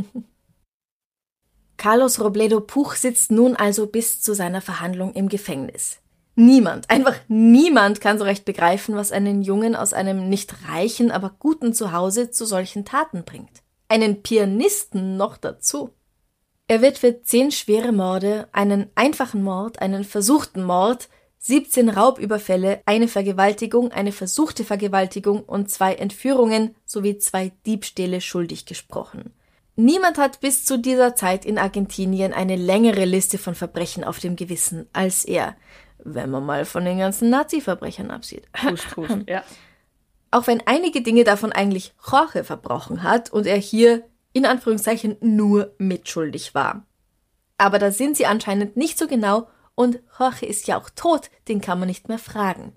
A: Carlos Robledo Puch sitzt nun also bis zu seiner Verhandlung im Gefängnis. Niemand, einfach niemand kann so recht begreifen, was einen Jungen aus einem nicht reichen, aber guten Zuhause zu solchen Taten bringt. Einen Pianisten noch dazu. Er wird für zehn schwere Morde, einen einfachen Mord, einen versuchten Mord, 17 Raubüberfälle, eine Vergewaltigung, eine versuchte Vergewaltigung und zwei Entführungen sowie zwei Diebstähle schuldig gesprochen. Niemand hat bis zu dieser Zeit in Argentinien eine längere Liste von Verbrechen auf dem Gewissen als er, wenn man mal von den ganzen Nazi-Verbrechern absieht.
B: Hust, hust, ja.
A: Auch wenn einige Dinge davon eigentlich Jorge verbrochen hat und er hier in Anführungszeichen nur mitschuldig war. Aber da sind sie anscheinend nicht so genau und Jorge ist ja auch tot, den kann man nicht mehr fragen.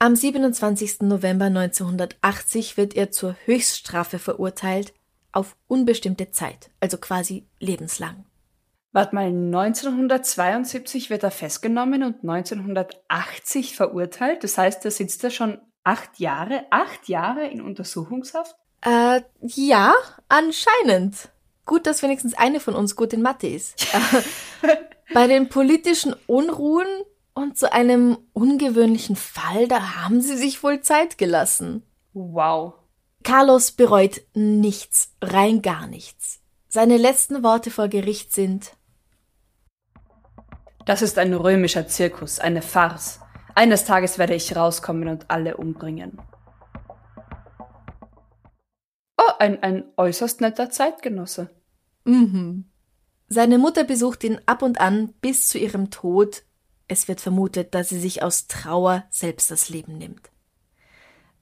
A: Am 27. November 1980 wird er zur Höchststrafe verurteilt auf unbestimmte Zeit, also quasi lebenslang.
B: Warte mal, 1972 wird er festgenommen und 1980 verurteilt. Das heißt, er sitzt da schon acht Jahre, acht Jahre in Untersuchungshaft?
A: Äh, ja, anscheinend. Gut, dass wenigstens eine von uns gut in Mathe ist. Bei den politischen Unruhen und zu einem ungewöhnlichen Fall, da haben sie sich wohl Zeit gelassen.
B: Wow.
A: Carlos bereut nichts, rein gar nichts. Seine letzten Worte vor Gericht sind
B: Das ist ein römischer Zirkus, eine Farce. Eines Tages werde ich rauskommen und alle umbringen. Oh, ein, ein äußerst netter Zeitgenosse.
A: Mhm. Seine Mutter besucht ihn ab und an bis zu ihrem Tod. Es wird vermutet, dass sie sich aus Trauer selbst das Leben nimmt.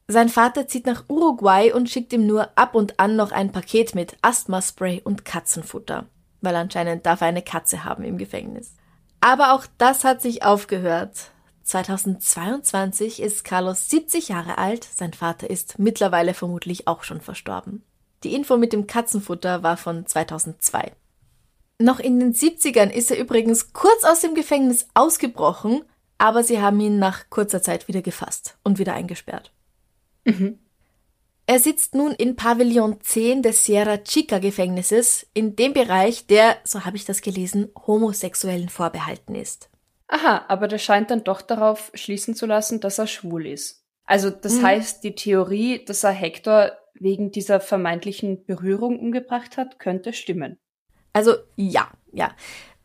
A: Sein Vater zieht nach Uruguay und schickt ihm nur ab und an noch ein Paket mit Asthmaspray und Katzenfutter, weil anscheinend darf er eine Katze haben im Gefängnis. Aber auch das hat sich aufgehört. 2022 ist Carlos 70 Jahre alt, sein Vater ist mittlerweile vermutlich auch schon verstorben. Die Info mit dem Katzenfutter war von 2002. Noch in den 70ern ist er übrigens kurz aus dem Gefängnis ausgebrochen, aber sie haben ihn nach kurzer Zeit wieder gefasst und wieder eingesperrt.
B: Mhm.
A: Er sitzt nun in Pavillon 10 des Sierra Chica Gefängnisses, in dem Bereich, der, so habe ich das gelesen, Homosexuellen vorbehalten ist.
B: Aha, aber das scheint dann doch darauf schließen zu lassen, dass er schwul ist. Also das mhm. heißt, die Theorie, dass er Hector wegen dieser vermeintlichen Berührung umgebracht hat, könnte stimmen.
A: Also ja, ja.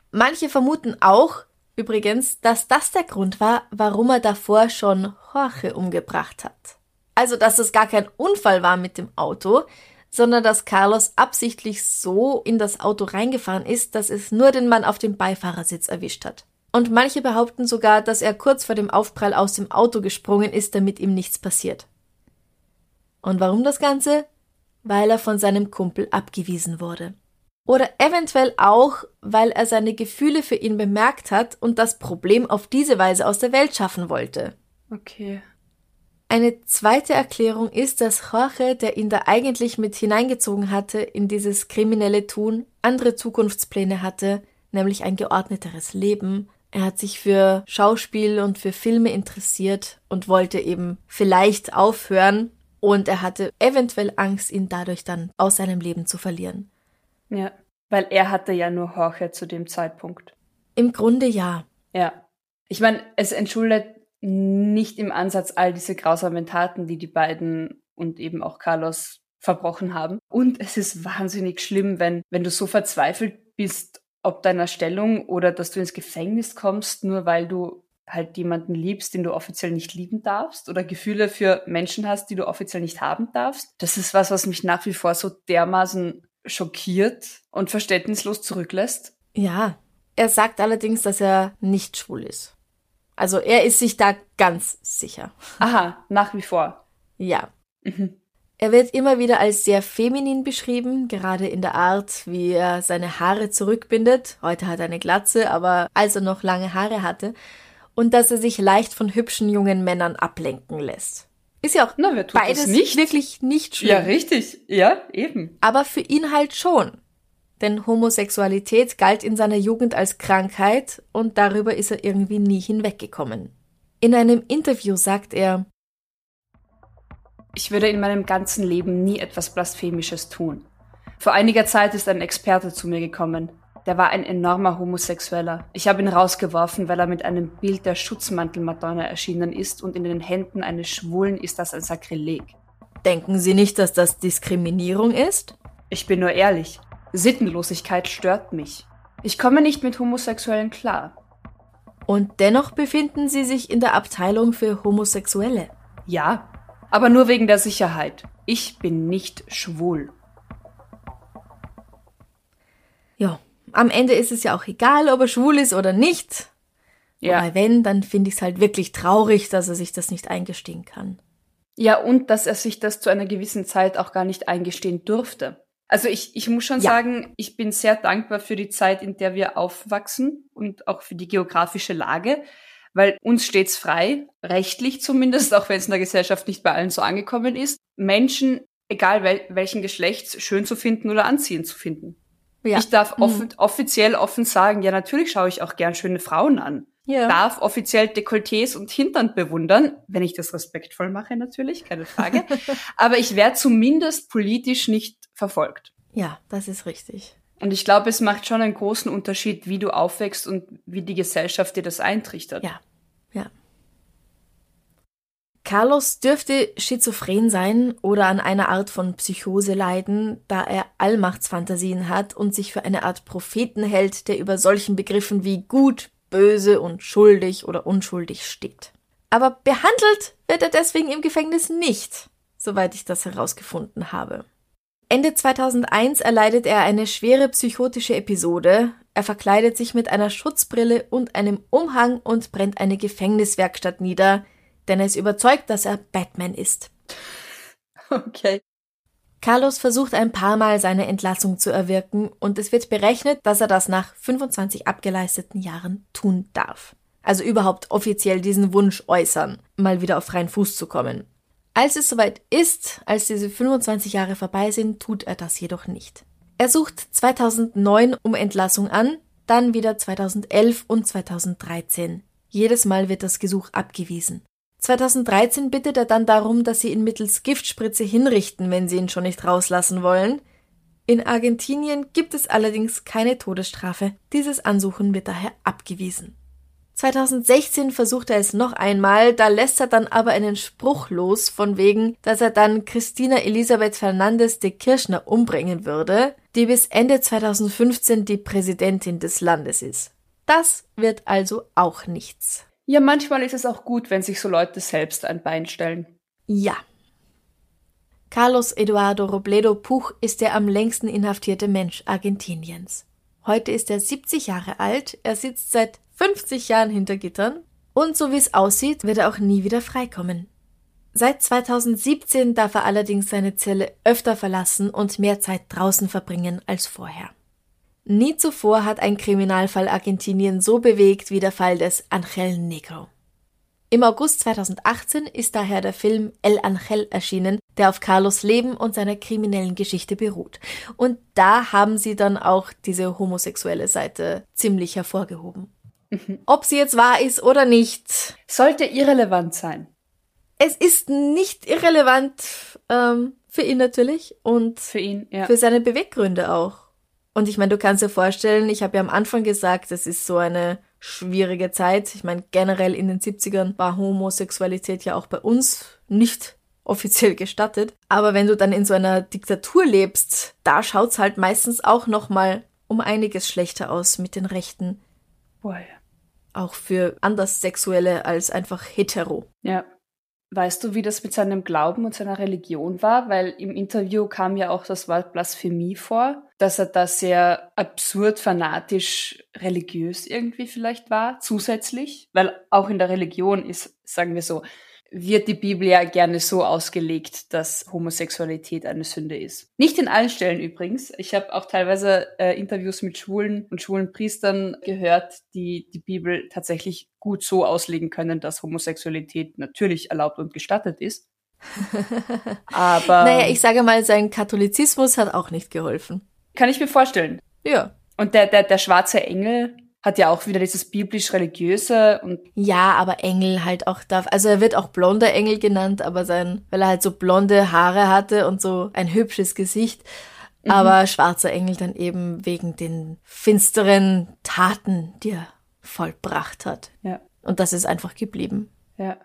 A: Manche vermuten auch, übrigens, dass das der Grund war, warum er davor schon Jorge umgebracht hat. Also, dass es gar kein Unfall war mit dem Auto, sondern dass Carlos absichtlich so in das Auto reingefahren ist, dass es nur den Mann auf dem Beifahrersitz erwischt hat. Und manche behaupten sogar, dass er kurz vor dem Aufprall aus dem Auto gesprungen ist, damit ihm nichts passiert. Und warum das Ganze? Weil er von seinem Kumpel abgewiesen wurde. Oder eventuell auch, weil er seine Gefühle für ihn bemerkt hat und das Problem auf diese Weise aus der Welt schaffen wollte.
B: Okay.
A: Eine zweite Erklärung ist, dass Jorge, der ihn da eigentlich mit hineingezogen hatte in dieses kriminelle Tun, andere Zukunftspläne hatte, nämlich ein geordneteres Leben. Er hat sich für Schauspiel und für Filme interessiert und wollte eben vielleicht aufhören und er hatte eventuell Angst, ihn dadurch dann aus seinem Leben zu verlieren.
B: Ja, weil er hatte ja nur Jorge zu dem Zeitpunkt.
A: Im Grunde ja.
B: Ja. Ich meine, es entschuldet nicht im Ansatz all diese grausamen Taten, die die beiden und eben auch Carlos verbrochen haben. Und es ist wahnsinnig schlimm, wenn, wenn du so verzweifelt bist, ob deiner Stellung oder dass du ins Gefängnis kommst, nur weil du halt jemanden liebst, den du offiziell nicht lieben darfst oder Gefühle für Menschen hast, die du offiziell nicht haben darfst. Das ist was, was mich nach wie vor so dermaßen schockiert und verständnislos zurücklässt.
A: Ja, er sagt allerdings, dass er nicht schwul ist. Also er ist sich da ganz sicher.
B: Aha, nach wie vor.
A: Ja. Mhm. Er wird immer wieder als sehr feminin beschrieben, gerade in der Art, wie er seine Haare zurückbindet. Heute hat er eine Glatze, aber als er noch lange Haare hatte. Und dass er sich leicht von hübschen jungen Männern ablenken lässt. Ist ja auch
B: Na, wer tut
A: beides
B: nicht?
A: wirklich nicht schlimm.
B: Ja, richtig. Ja, eben.
A: Aber für ihn halt schon. Denn Homosexualität galt in seiner Jugend als Krankheit und darüber ist er irgendwie nie hinweggekommen. In einem Interview sagt er,
B: ich würde in meinem ganzen Leben nie etwas Blasphemisches tun. Vor einiger Zeit ist ein Experte zu mir gekommen. Der war ein enormer Homosexueller. Ich habe ihn rausgeworfen, weil er mit einem Bild der Schutzmantel-Madonna erschienen ist und in den Händen eines Schwulen ist das ein Sakrileg.
A: Denken Sie nicht, dass das Diskriminierung ist?
B: Ich bin nur ehrlich. Sittenlosigkeit stört mich. Ich komme nicht mit Homosexuellen klar.
A: Und dennoch befinden Sie sich in der Abteilung für Homosexuelle.
B: Ja, aber nur wegen der Sicherheit. Ich bin nicht schwul.
A: Ja, am Ende ist es ja auch egal, ob er schwul ist oder nicht. Ja. Wobei wenn, dann finde ich es halt wirklich traurig, dass er sich das nicht eingestehen kann.
B: Ja, und dass er sich das zu einer gewissen Zeit auch gar nicht eingestehen durfte. Also ich, ich muss schon ja. sagen, ich bin sehr dankbar für die Zeit, in der wir aufwachsen und auch für die geografische Lage, weil uns steht's frei, rechtlich zumindest, auch wenn es in der Gesellschaft nicht bei allen so angekommen ist, Menschen, egal wel welchen Geschlechts, schön zu finden oder anziehend zu finden. Ja. Ich darf off mhm. offiziell offen sagen, ja, natürlich schaue ich auch gern schöne Frauen an. Ja. Darf offiziell Dekolletés und Hintern bewundern, wenn ich das respektvoll mache, natürlich, keine Frage. Aber ich werde zumindest politisch nicht verfolgt.
A: Ja, das ist richtig.
B: Und ich glaube, es macht schon einen großen Unterschied, wie du aufwächst und wie die Gesellschaft dir das eintrichtert.
A: Ja, ja. Carlos dürfte schizophren sein oder an einer Art von Psychose leiden, da er Allmachtsfantasien hat und sich für eine Art Propheten hält, der über solchen Begriffen wie gut, böse und schuldig oder unschuldig steht. Aber behandelt wird er deswegen im Gefängnis nicht, soweit ich das herausgefunden habe. Ende 2001 erleidet er eine schwere psychotische Episode. Er verkleidet sich mit einer Schutzbrille und einem Umhang und brennt eine Gefängniswerkstatt nieder, denn er ist überzeugt, dass er Batman ist.
B: Okay.
A: Carlos versucht ein paar Mal seine Entlassung zu erwirken und es wird berechnet, dass er das nach 25 abgeleisteten Jahren tun darf. Also überhaupt offiziell diesen Wunsch äußern, mal wieder auf freien Fuß zu kommen. Als es soweit ist, als diese 25 Jahre vorbei sind, tut er das jedoch nicht. Er sucht 2009 um Entlassung an, dann wieder 2011 und 2013. Jedes Mal wird das Gesuch abgewiesen. 2013 bittet er dann darum, dass sie ihn mittels Giftspritze hinrichten, wenn sie ihn schon nicht rauslassen wollen. In Argentinien gibt es allerdings keine Todesstrafe. Dieses Ansuchen wird daher abgewiesen. 2016 versucht er es noch einmal, da lässt er dann aber einen Spruch los, von wegen, dass er dann Christina Elisabeth Fernandez de Kirchner umbringen würde, die bis Ende 2015 die Präsidentin des Landes ist. Das wird also auch nichts.
B: Ja, manchmal ist es auch gut, wenn sich so Leute selbst ein Bein stellen.
A: Ja. Carlos Eduardo Robledo Puch ist der am längsten inhaftierte Mensch Argentiniens. Heute ist er 70 Jahre alt, er sitzt seit 50 Jahren hinter Gittern und so wie es aussieht, wird er auch nie wieder freikommen. Seit 2017 darf er allerdings seine Zelle öfter verlassen und mehr Zeit draußen verbringen als vorher. Nie zuvor hat ein Kriminalfall Argentinien so bewegt wie der Fall des Angel Negro. Im August 2018 ist daher der Film El Angel erschienen, der auf Carlos Leben und seiner kriminellen Geschichte beruht. Und da haben sie dann auch diese homosexuelle Seite ziemlich hervorgehoben. Mhm. Ob sie jetzt wahr ist oder nicht.
B: Sollte irrelevant sein.
A: Es ist nicht irrelevant ähm, für ihn natürlich und
B: für ihn, ja.
A: für seine Beweggründe auch. Und ich meine, du kannst dir vorstellen, ich habe ja am Anfang gesagt, es ist so eine schwierige Zeit. Ich meine, generell in den 70ern war Homosexualität ja auch bei uns nicht offiziell gestattet. Aber wenn du dann in so einer Diktatur lebst, da schaut's halt meistens auch noch mal um einiges schlechter aus mit den Rechten.
B: Boah, ja.
A: auch für Anderssexuelle als einfach hetero.
B: Ja. Weißt du, wie das mit seinem Glauben und seiner Religion war? Weil im Interview kam ja auch das Wort Blasphemie vor, dass er da sehr absurd, fanatisch, religiös irgendwie vielleicht war, zusätzlich. Weil auch in der Religion ist, sagen wir so, wird die Bibel ja gerne so ausgelegt, dass Homosexualität eine Sünde ist. Nicht in allen Stellen übrigens. Ich habe auch teilweise äh, Interviews mit Schwulen und schwulen Priestern gehört, die die Bibel tatsächlich gut so auslegen können, dass Homosexualität natürlich erlaubt und gestattet ist.
A: Aber. Naja, ich sage mal, sein Katholizismus hat auch nicht geholfen.
B: Kann ich mir vorstellen.
A: Ja.
B: Und der, der, der schwarze Engel, hat ja auch wieder dieses biblisch-religiöse und.
A: Ja, aber Engel halt auch darf. Also er wird auch blonder Engel genannt, aber sein, weil er halt so blonde Haare hatte und so ein hübsches Gesicht. Mhm. Aber schwarzer Engel dann eben wegen den finsteren Taten, die er vollbracht hat.
B: Ja.
A: Und das ist einfach geblieben.
B: Ja.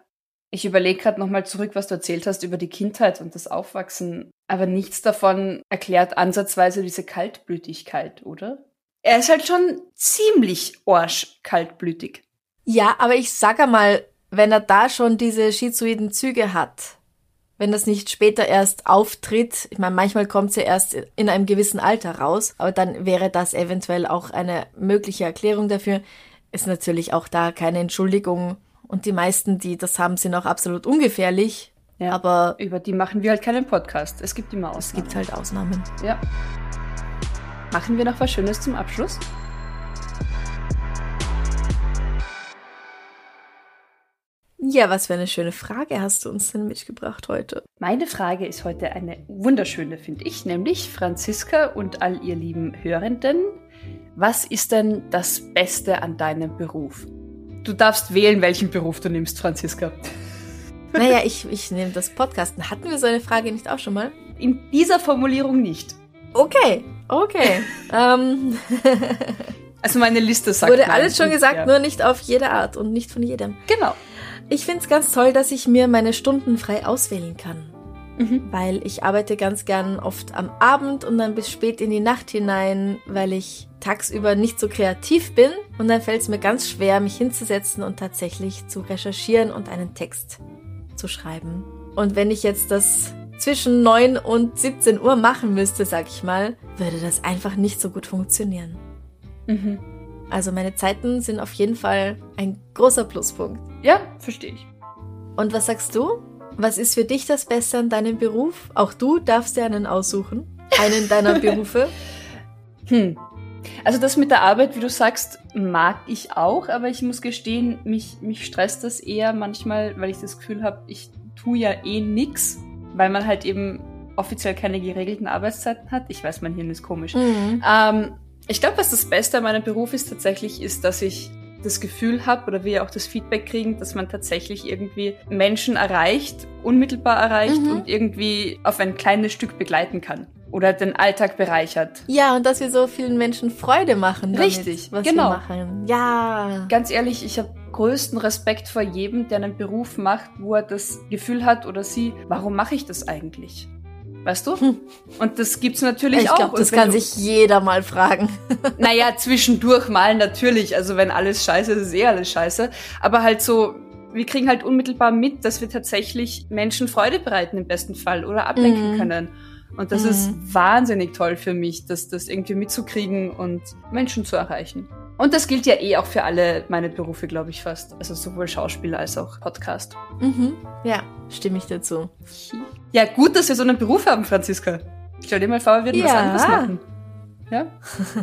B: Ich überlege gerade nochmal zurück, was du erzählt hast über die Kindheit und das Aufwachsen. Aber nichts davon erklärt ansatzweise diese Kaltblütigkeit, oder? Er ist halt schon ziemlich arschkaltblütig.
A: Ja, aber ich sag einmal, wenn er da schon diese schizoiden Züge hat, wenn das nicht später erst auftritt, ich meine, manchmal kommt sie erst in einem gewissen Alter raus, aber dann wäre das eventuell auch eine mögliche Erklärung dafür. Ist natürlich auch da keine Entschuldigung. Und die meisten, die das haben, sind auch absolut ungefährlich.
B: Ja, aber über die machen wir halt keinen Podcast. Es gibt immer Ausnahmen.
A: Es gibt halt Ausnahmen.
B: Ja. Machen wir noch was Schönes zum Abschluss?
A: Ja, was für eine schöne Frage hast du uns denn mitgebracht heute?
B: Meine Frage ist heute eine wunderschöne, finde ich, nämlich Franziska und all ihr lieben Hörenden. Was ist denn das Beste an deinem Beruf? Du darfst wählen, welchen Beruf du nimmst, Franziska.
A: Naja, ich, ich nehme das Podcasten. Hatten wir so eine Frage nicht auch schon mal?
B: In dieser Formulierung nicht.
A: Okay, okay. ähm.
B: Also meine Liste sagt.
A: Wurde alles schon gesagt, ja. nur nicht auf jede Art und nicht von jedem.
B: Genau.
A: Ich finde es ganz toll, dass ich mir meine Stunden frei auswählen kann. Mhm. Weil ich arbeite ganz gern oft am Abend und dann bis spät in die Nacht hinein, weil ich tagsüber nicht so kreativ bin. Und dann fällt es mir ganz schwer, mich hinzusetzen und tatsächlich zu recherchieren und einen Text zu schreiben. Und wenn ich jetzt das zwischen 9 und 17 Uhr machen müsste, sag ich mal, würde das einfach nicht so gut funktionieren. Mhm. Also meine Zeiten sind auf jeden Fall ein großer Pluspunkt.
B: Ja, verstehe ich.
A: Und was sagst du? Was ist für dich das Beste an deinem Beruf? Auch du darfst dir einen aussuchen. Einen deiner Berufe.
B: Hm. Also das mit der Arbeit, wie du sagst, mag ich auch, aber ich muss gestehen, mich, mich stresst das eher manchmal, weil ich das Gefühl habe, ich tue ja eh nix weil man halt eben offiziell keine geregelten Arbeitszeiten hat. Ich weiß, mein Hirn ist komisch. Mhm. Ähm, ich glaube, was das Beste an meinem Beruf ist tatsächlich, ist, dass ich das Gefühl habe oder wir auch das Feedback kriegen, dass man tatsächlich irgendwie Menschen erreicht, unmittelbar erreicht mhm. und irgendwie auf ein kleines Stück begleiten kann oder den Alltag bereichert.
A: Ja, und dass wir so vielen Menschen Freude machen.
B: Damit, Richtig,
A: was
B: genau.
A: Wir machen. Ja.
B: Ganz ehrlich, ich habe größten Respekt vor jedem, der einen Beruf macht, wo er das Gefühl hat oder sie, warum mache ich das eigentlich? Weißt du? Hm. Und das gibt's natürlich
A: ich
B: auch.
A: Glaub, das kann sich jeder mal fragen.
B: naja, zwischendurch mal natürlich. Also wenn alles scheiße ist, ist eh alles scheiße. Aber halt so, wir kriegen halt unmittelbar mit, dass wir tatsächlich Menschen Freude bereiten im besten Fall oder ablenken mhm. können. Und das mhm. ist wahnsinnig toll für mich, das, das irgendwie mitzukriegen und Menschen zu erreichen. Und das gilt ja eh auch für alle meine Berufe, glaube ich fast. Also sowohl Schauspieler als auch Podcast.
A: Mhm. Ja, stimme ich dazu.
B: Ja, gut, dass wir so einen Beruf haben, Franziska. Stell dir mal vor, wir würden ja. was anderes machen. Ja?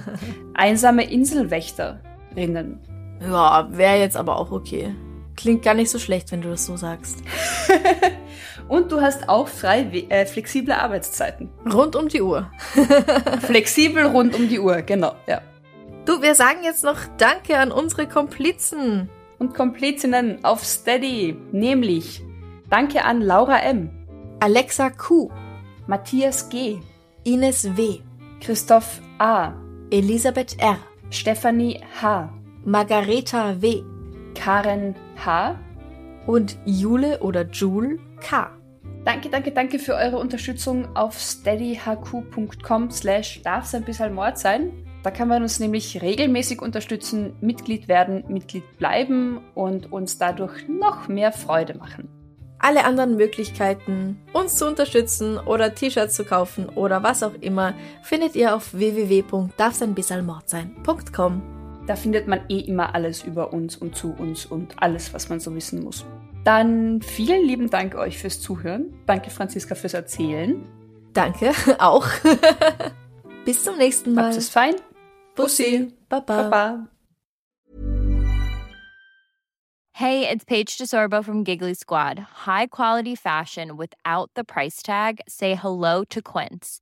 B: Einsame Inselwächterinnen.
A: Ja, wäre jetzt aber auch okay. Klingt gar nicht so schlecht, wenn du das so sagst.
B: Und du hast auch frei äh, flexible Arbeitszeiten.
A: Rund um die Uhr.
B: Flexibel rund um die Uhr, genau, ja.
A: Du, wir sagen jetzt noch Danke an unsere Komplizen.
B: Und Komplizinnen auf Steady, nämlich Danke an Laura M.,
A: Alexa Q.,
B: Matthias G.,
A: Ines W.,
B: Christoph A.,
A: Elisabeth R.,
B: Stephanie H.,
A: Margareta W.,
B: Karen H.
A: und Jule oder Jule K.
B: Danke, danke, danke für eure Unterstützung auf steadyhq.com slash darf's ein bisschen Mord sein. Da kann man uns nämlich regelmäßig unterstützen, Mitglied werden, Mitglied bleiben und uns dadurch noch mehr Freude machen.
A: Alle anderen Möglichkeiten, uns zu unterstützen oder T-Shirts zu kaufen oder was auch immer, findet ihr auf www.darfseinbissalmordsein.com.
B: Da findet man eh immer alles über uns und zu uns und alles, was man so wissen muss. Dann vielen lieben Dank euch fürs Zuhören. Danke, Franziska, fürs Erzählen.
A: Danke, auch. Bis zum nächsten Mal.
B: Habt es fein.
A: Bussi. Baba.
B: Baba.
D: Hey, it's Paige DeSorbo from Giggly Squad. High quality fashion without the price tag. Say hello to Quince.